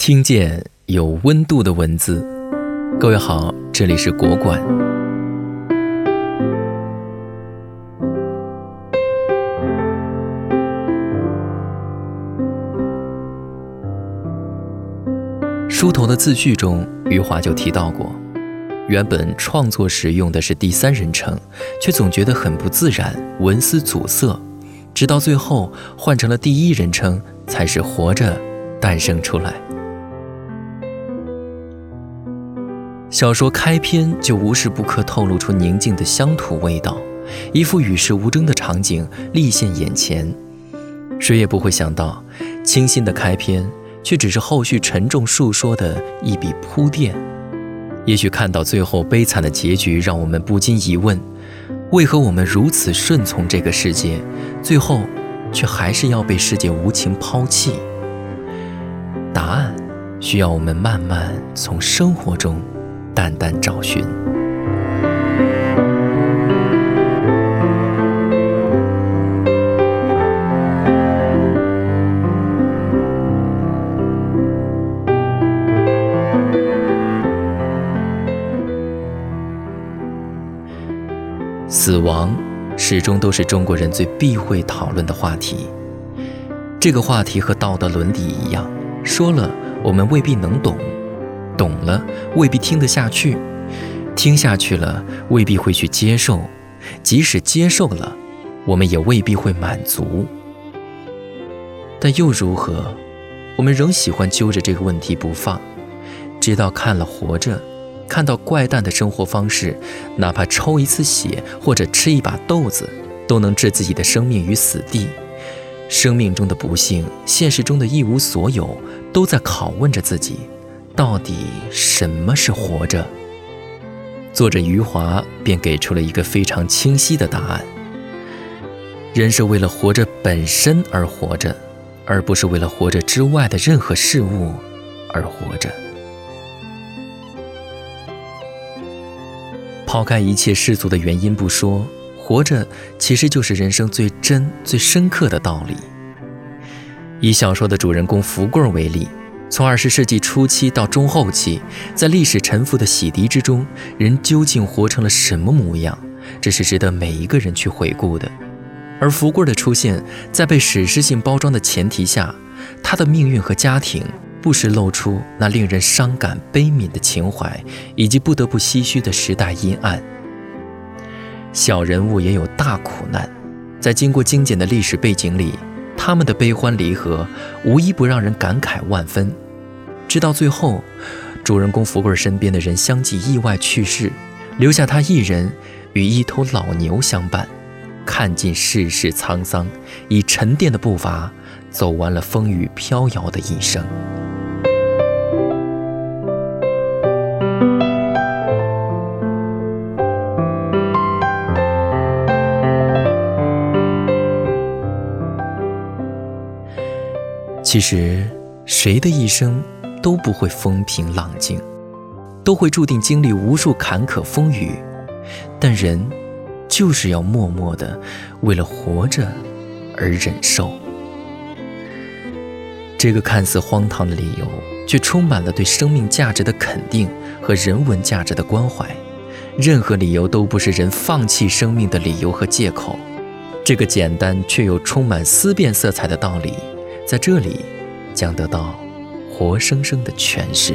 听见有温度的文字，各位好，这里是国馆。书头的自序中，余华就提到过，原本创作时用的是第三人称，却总觉得很不自然，文思阻塞，直到最后换成了第一人称，才是活着诞生出来。小说开篇就无时不刻透露出宁静的乡土味道，一副与世无争的场景立现眼前，谁也不会想到，清新的开篇却只是后续沉重述说的一笔铺垫。也许看到最后悲惨的结局，让我们不禁疑问：为何我们如此顺从这个世界，最后却还是要被世界无情抛弃？答案需要我们慢慢从生活中。淡淡找寻。死亡始终都是中国人最避讳讨论的话题。这个话题和道德伦理一样，说了我们未必能懂。懂了未必听得下去，听下去了未必会去接受，即使接受了，我们也未必会满足。但又如何？我们仍喜欢揪着这个问题不放，直到看了《活着》，看到怪诞的生活方式，哪怕抽一次血或者吃一把豆子，都能置自己的生命于死地。生命中的不幸，现实中的一无所有，都在拷问着自己。到底什么是活着？作者余华便给出了一个非常清晰的答案：人是为了活着本身而活着，而不是为了活着之外的任何事物而活着。抛开一切世俗的原因不说，活着其实就是人生最真、最深刻的道理。以小说的主人公福贵为例。从二十世纪初期到中后期，在历史沉浮的洗涤之中，人究竟活成了什么模样？这是值得每一个人去回顾的。而福贵的出现，在被史诗性包装的前提下，他的命运和家庭不时露出那令人伤感悲悯的情怀，以及不得不唏嘘的时代阴暗。小人物也有大苦难，在经过精简的历史背景里。他们的悲欢离合，无一不让人感慨万分。直到最后，主人公福贵身边的人相继意外去世，留下他一人与一头老牛相伴，看尽世事沧桑，以沉淀的步伐走完了风雨飘摇的一生。其实，谁的一生都不会风平浪静，都会注定经历无数坎坷风雨。但人就是要默默的为了活着而忍受。这个看似荒唐的理由，却充满了对生命价值的肯定和人文价值的关怀。任何理由都不是人放弃生命的理由和借口。这个简单却又充满思辨色彩的道理。在这里，将得到活生生的诠释。